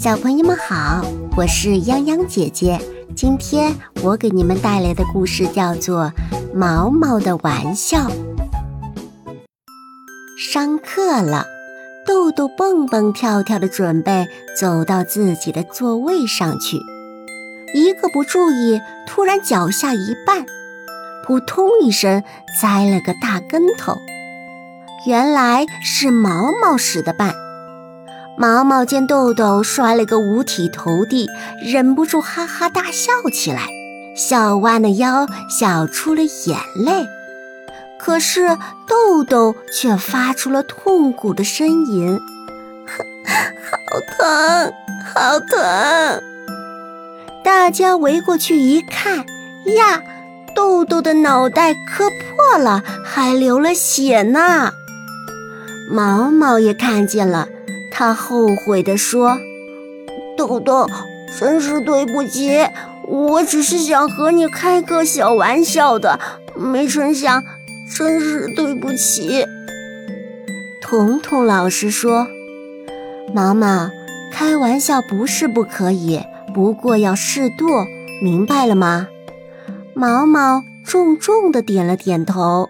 小朋友们好，我是泱泱姐姐。今天我给你们带来的故事叫做《毛毛的玩笑》。上课了，豆豆蹦蹦跳跳的准备走到自己的座位上去，一个不注意，突然脚下一绊，扑通一声栽了个大跟头。原来是毛毛使的绊。毛毛见豆豆摔了个五体投地，忍不住哈哈大笑起来，笑弯了腰，笑出了眼泪。可是豆豆却发出了痛苦的呻吟：“好疼，好疼！”大家围过去一看，呀，豆豆的脑袋磕破了，还流了血呢。毛毛也看见了。他后悔地说：“豆豆，真是对不起，我只是想和你开个小玩笑的，没成想，真是对不起。”彤彤老师说：“毛毛，开玩笑不是不可以，不过要适度，明白了吗？”毛毛重重地点了点头。